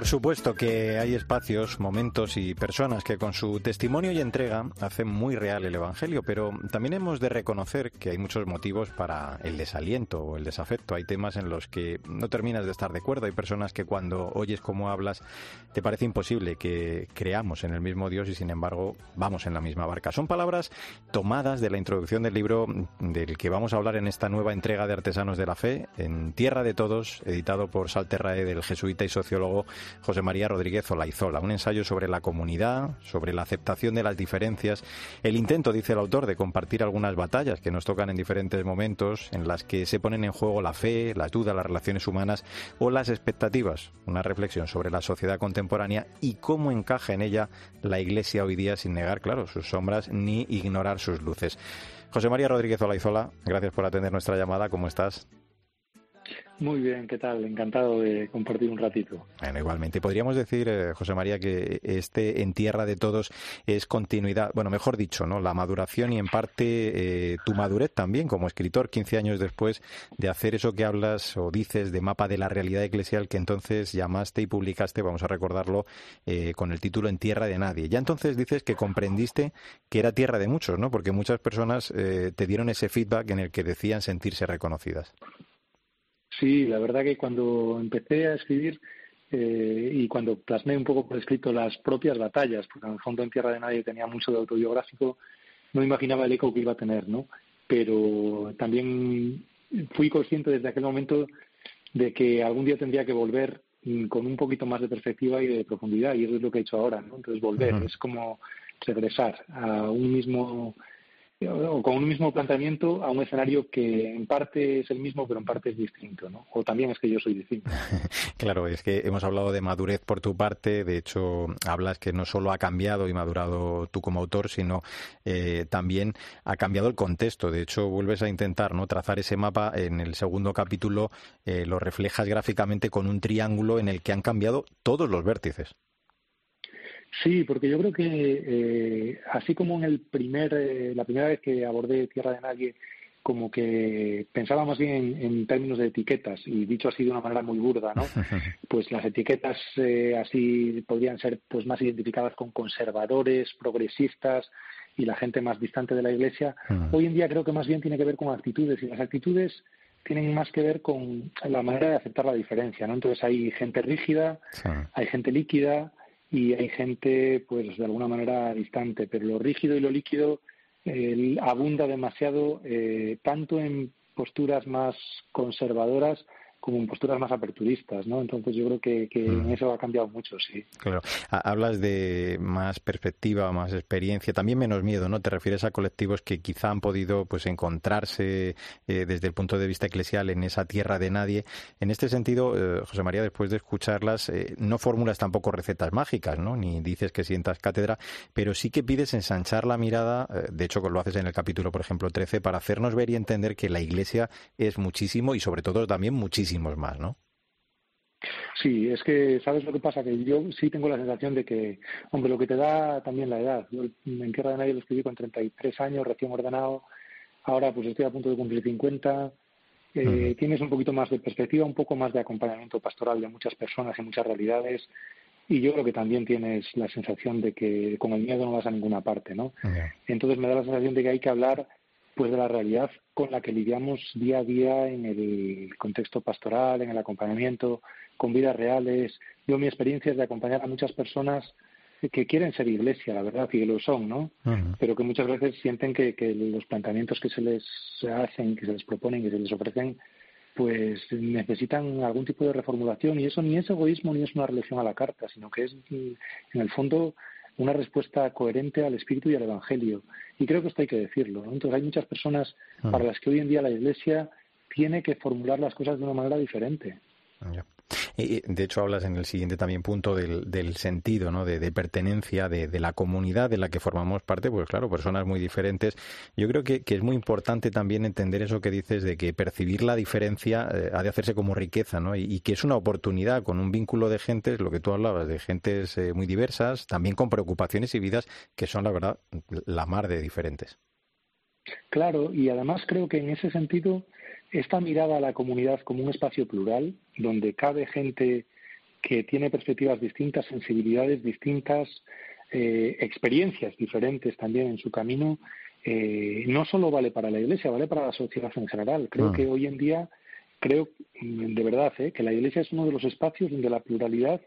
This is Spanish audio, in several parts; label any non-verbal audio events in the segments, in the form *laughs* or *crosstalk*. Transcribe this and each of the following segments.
Por supuesto que hay espacios, momentos y personas que con su testimonio y entrega hacen muy real el Evangelio, pero también hemos de reconocer que hay muchos motivos para el desaliento o el desafecto. Hay temas en los que no terminas de estar de acuerdo. Hay personas que cuando oyes cómo hablas te parece imposible que creamos en el mismo Dios y sin embargo vamos en la misma barca. Son palabras tomadas de la introducción del libro del que vamos a hablar en esta nueva entrega de Artesanos de la Fe, en Tierra de Todos, editado por Salterrae del jesuita y sociólogo José María Rodríguez Olaizola. Un ensayo sobre la comunidad, sobre la aceptación de las diferencias, el intento, dice el autor, de compartir algunas batallas que nos tocan en diferentes momentos, en las que se ponen en juego la fe, la duda, las relaciones humanas o las expectativas. Una reflexión sobre la sociedad contemporánea y cómo encaja en ella la Iglesia hoy día sin negar, claro, sus sombras ni ignorar sus luces. José María Rodríguez Olaizola, gracias por atender nuestra llamada. ¿Cómo estás? Muy bien, ¿qué tal? Encantado de compartir un ratito. Bueno, igualmente. Podríamos decir, eh, José María, que este En Tierra de Todos es continuidad, bueno, mejor dicho, ¿no? La maduración y en parte eh, tu madurez también como escritor, 15 años después de hacer eso que hablas o dices de mapa de la realidad eclesial que entonces llamaste y publicaste, vamos a recordarlo, eh, con el título En Tierra de Nadie. Ya entonces dices que comprendiste que era tierra de muchos, ¿no? Porque muchas personas te dieron ese feedback en el que decían sentirse reconocidas. Sí, la verdad que cuando empecé a escribir eh, y cuando plasmé un poco por escrito las propias batallas, porque en el fondo en Tierra de Nadie tenía mucho de autobiográfico, no imaginaba el eco que iba a tener, ¿no? Pero también fui consciente desde aquel momento de que algún día tendría que volver mm, con un poquito más de perspectiva y de profundidad, y eso es lo que he hecho ahora, ¿no? Entonces volver, es como regresar a un mismo o con un mismo planteamiento a un escenario que en parte es el mismo, pero en parte es distinto, ¿no? O también es que yo soy distinto. *laughs* claro, es que hemos hablado de madurez por tu parte, de hecho hablas que no solo ha cambiado y madurado tú como autor, sino eh, también ha cambiado el contexto. De hecho, vuelves a intentar no trazar ese mapa en el segundo capítulo, eh, lo reflejas gráficamente con un triángulo en el que han cambiado todos los vértices. Sí, porque yo creo que eh, así como en el primer, eh, la primera vez que abordé Tierra de Nadie, como que pensaba más bien en, términos de etiquetas y dicho así de una manera muy burda, ¿no? *laughs* Pues las etiquetas eh, así podrían ser pues más identificadas con conservadores, progresistas y la gente más distante de la Iglesia. Hoy en día creo que más bien tiene que ver con actitudes y las actitudes tienen más que ver con la manera de aceptar la diferencia, ¿no? Entonces hay gente rígida, hay gente líquida, y hay gente, pues de alguna manera distante, pero lo rígido y lo líquido abunda demasiado eh, tanto en posturas más conservadoras como en posturas más aperturistas, ¿no? Entonces yo creo que, que mm. eso ha cambiado mucho, sí. Claro. Hablas de más perspectiva, más experiencia, también menos miedo, ¿no? Te refieres a colectivos que quizá han podido pues encontrarse eh, desde el punto de vista eclesial en esa tierra de nadie. En este sentido, eh, José María, después de escucharlas, eh, no formulas tampoco recetas mágicas, ¿no? Ni dices que sientas cátedra, pero sí que pides ensanchar la mirada, de hecho lo haces en el capítulo, por ejemplo, 13, para hacernos ver y entender que la Iglesia es muchísimo y sobre todo también muchísimo más, ¿no? Sí, es que, ¿sabes lo que pasa? Que yo sí tengo la sensación de que, hombre, lo que te da también la edad. Yo en Tierra de Nadie lo escribí con 33 años, recién ordenado. Ahora pues estoy a punto de cumplir 50. Eh, tienes un poquito más de perspectiva, un poco más de acompañamiento pastoral de muchas personas y muchas realidades. Y yo creo que también tienes la sensación de que con el miedo no vas a ninguna parte, ¿no? Entonces me da la sensación de que hay que hablar pues de la realidad con la que lidiamos día a día en el contexto pastoral, en el acompañamiento, con vidas reales. Yo mi experiencia es de acompañar a muchas personas que quieren ser iglesia, la verdad, y que lo son, ¿no? Pero que muchas veces sienten que, que, los planteamientos que se les hacen, que se les proponen, que se les ofrecen, pues necesitan algún tipo de reformulación y eso ni es egoísmo ni es una religión a la carta, sino que es en el fondo una respuesta coherente al Espíritu y al Evangelio. Y creo que esto hay que decirlo. Entonces hay muchas personas ah. para las que hoy en día la Iglesia tiene que formular las cosas de una manera diferente. De hecho, hablas en el siguiente también punto del, sentido, ¿no? De, pertenencia, de, la comunidad de la que formamos parte, pues claro, personas muy diferentes. Yo creo que, es muy importante también entender eso que dices de que percibir la diferencia eh, ha de hacerse como riqueza, ¿no? Y, que es una oportunidad con un vínculo de gentes, lo que tú hablabas, de gentes eh, muy diversas, también con preocupaciones y vidas que son, la verdad, la mar de diferentes. Claro, y además creo que en ese sentido esta mirada a la comunidad como un espacio plural, donde cabe gente que tiene perspectivas distintas, sensibilidades distintas, eh, experiencias diferentes también en su camino, eh, no solo vale para la Iglesia, vale para la sociedad en general. Creo ah. que hoy en día, creo de verdad ¿eh? que la Iglesia es uno de los espacios donde la pluralidad,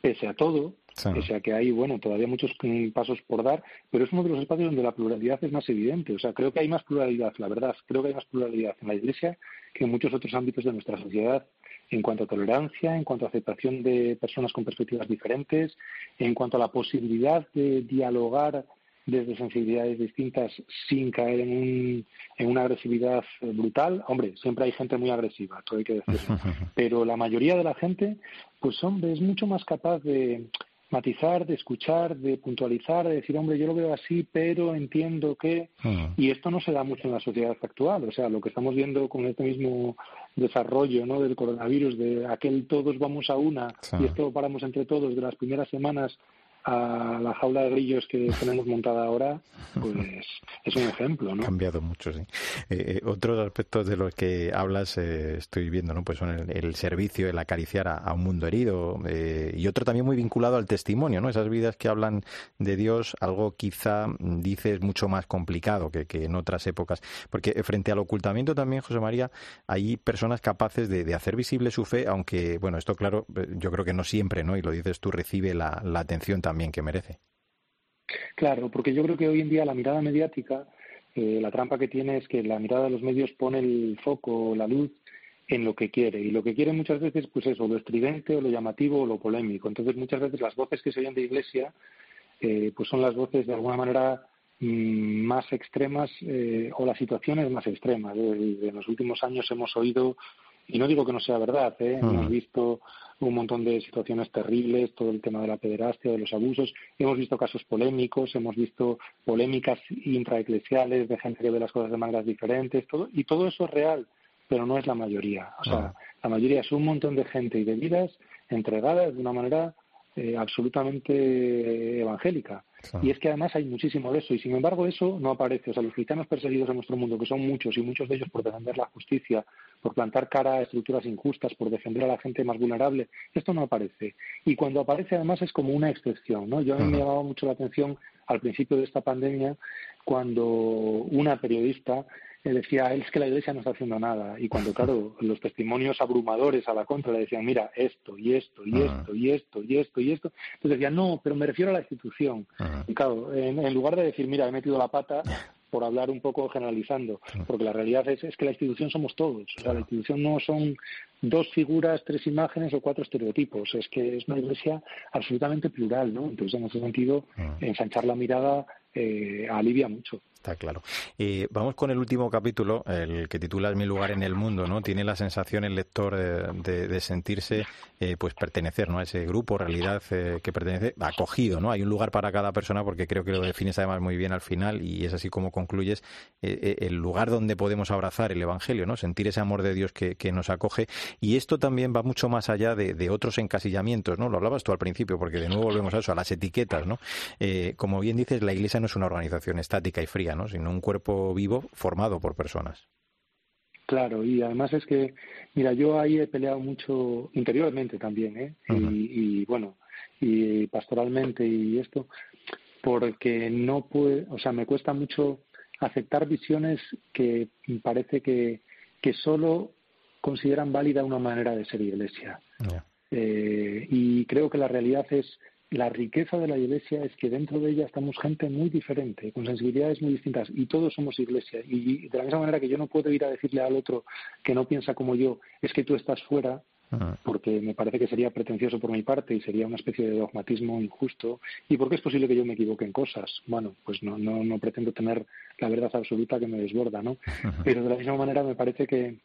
pese a todo, pese a que hay, bueno, todavía muchos mm, pasos por dar, pero es uno de los espacios donde la pluralidad es más evidente. O sea, creo que hay más pluralidad, la verdad, creo que hay más pluralidad en la Iglesia que en muchos otros ámbitos de nuestra sociedad en cuanto a tolerancia, en cuanto a aceptación de personas con perspectivas diferentes, en cuanto a la posibilidad de dialogar desde sensibilidades distintas sin caer en, un, en una agresividad brutal. Hombre, siempre hay gente muy agresiva, todo hay que decirlo. *laughs* Pero la mayoría de la gente, pues hombre, es mucho más capaz de matizar, de escuchar, de puntualizar, de decir, hombre, yo lo veo así, pero entiendo que... Hmm. Y esto no se da mucho en la sociedad actual. O sea, lo que estamos viendo con este mismo desarrollo ¿no? del coronavirus, de aquel todos vamos a una y esto lo paramos entre todos de las primeras semanas a la jaula de grillos que tenemos montada ahora, pues es un ejemplo, ¿no? Ha cambiado mucho, sí. Eh, eh, otros aspectos de los que hablas eh, estoy viendo, ¿no? Pues son el, servicio, el acariciar a, un mundo herido y otro también muy vinculado al testimonio, ¿no? Esas vidas que hablan de Dios, algo quizá dices mucho más complicado que, en otras épocas, porque frente al ocultamiento también, José María, hay personas capaces de, hacer visible su fe, aunque, bueno, esto claro, yo creo que no siempre, ¿no? Y lo dices tú, recibe la, la atención también también que merece. Claro, porque yo creo que hoy en día la mirada mediática, eh, la trampa que tiene es que la mirada de los medios pone el foco, la luz en lo que quiere. Y lo que quiere muchas veces pues eso lo estridente o lo llamativo o lo polémico. Entonces muchas veces las voces que se oyen de iglesia eh, pues son las voces de alguna manera mm, más extremas eh, o las situaciones más extremas. En los últimos años hemos oído y no digo que no sea verdad, ¿eh? hemos visto un montón de situaciones terribles, todo el tema de la pederastia, de los abusos, hemos visto casos polémicos, hemos visto polémicas intraeclesiales de gente que ve las cosas de maneras diferentes, todo, y todo eso es real, pero no es la mayoría. O sea, la mayoría es un montón de gente y de vidas entregadas de una manera eh, absolutamente evangélica. Y es que además hay muchísimo de eso, y sin embargo eso no aparece. O sea, los cristianos perseguidos en nuestro mundo, que son muchos, y muchos de ellos por defender la justicia, por plantar cara a estructuras injustas, por defender a la gente más vulnerable, esto no aparece. Y cuando aparece además es como una excepción. ¿no? Yo a mí me llamaba mucho la atención al principio de esta pandemia cuando una periodista decía, es que la Iglesia no está haciendo nada. Y cuando, *laughs* claro, los testimonios abrumadores a la contra le decían, mira, esto y esto y esto y esto y esto y esto, entonces decía, no, pero me refiero a la institución. Y claro, en, lugar de decir, mira, he metido la pata, *laughs* por hablar un poco generalizando, porque la realidad es, es, que la institución somos todos. O sea, la institución no son dos figuras, tres imágenes o cuatro estereotipos. Es que es una iglesia absolutamente plural, ¿no? Entonces, en ese sentido, ensanchar la mirada eh, alivia mucho. Está claro. Y vamos con el último capítulo, el que titula Mi lugar en el mundo, ¿no? Tiene la sensación el lector de, sentirse, eh, pues, pertenecer, ¿no? A ese grupo, realidad eh, que pertenece, acogido, ¿no? Hay un lugar para cada persona porque creo que lo defines además muy bien al final y es así como concluyes eh, el lugar donde podemos abrazar el Evangelio, ¿no? Sentir ese amor de Dios que, nos acoge y esto también va mucho más allá de, otros encasillamientos, ¿no? Lo hablabas tú al principio porque de nuevo volvemos a eso, a las etiquetas, ¿no? como bien dices, la Iglesia no es una organización estática y fría, sino un cuerpo vivo formado por personas. Claro, y además es que, mira, yo ahí he peleado mucho interiormente también, ¿eh? y, bueno, y pastoralmente y esto, porque no puede, o sea, me cuesta mucho aceptar visiones que parece que, que solo consideran válida una manera de ser iglesia. Eh, y creo que la realidad es la riqueza de la iglesia es que dentro de ella estamos gente muy diferente, con sensibilidades muy distintas, y todos somos iglesia. Y de la misma manera que yo no puedo ir a decirle al otro que no piensa como yo, es que tú estás fuera, porque me parece que sería pretencioso por mi parte y sería una especie de dogmatismo injusto, y porque es posible que yo me equivoque en cosas. Bueno, pues no, no, no pretendo tener la verdad absoluta que me desborda, ¿no? Pero de la misma manera me parece que,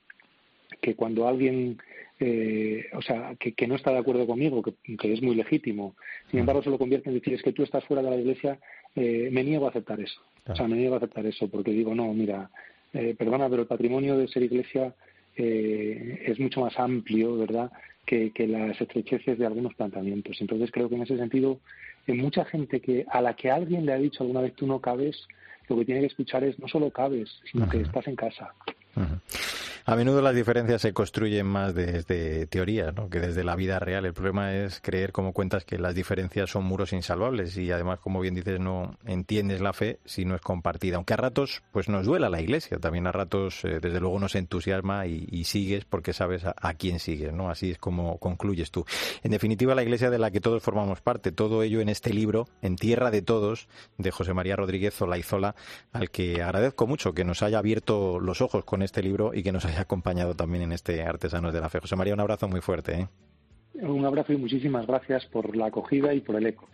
que cuando alguien eh, o sea, que, no está de acuerdo conmigo, que, es muy legítimo. Sin embargo, se lo convierte en decir, es que tú estás fuera de la iglesia, eh, me niego a aceptar eso. O sea, me niego a aceptar eso porque digo, no, mira, eh, perdona, pero el patrimonio de ser iglesia es mucho más amplio, ¿verdad?, que, las estrecheces de algunos planteamientos. Entonces, creo que en ese sentido, en mucha gente que a la que alguien le ha dicho alguna vez tú no cabes, lo que tiene que escuchar es no solo cabes, sino que estás en casa. A menudo las diferencias se construyen más desde teoría que desde la vida real. El problema es creer, como cuentas, que las diferencias son muros insalvables y además, como bien dices, no entiendes la fe si no es compartida. Aunque a ratos pues nos duela la Iglesia, también a ratos eh, desde luego nos entusiasma y, sigues porque sabes a, quién sigues. ¿no? Así es como concluyes tú. En definitiva, la Iglesia de la que todos formamos parte, todo ello en este libro, En Tierra de Todos, de José María Rodríguez Zola, al que agradezco mucho que nos haya abierto los ojos con este libro y que nos haya acompañado también en este Artesanos de la Fe. José María, un abrazo muy fuerte. ¿eh? Un abrazo y muchísimas gracias por la acogida y por el eco.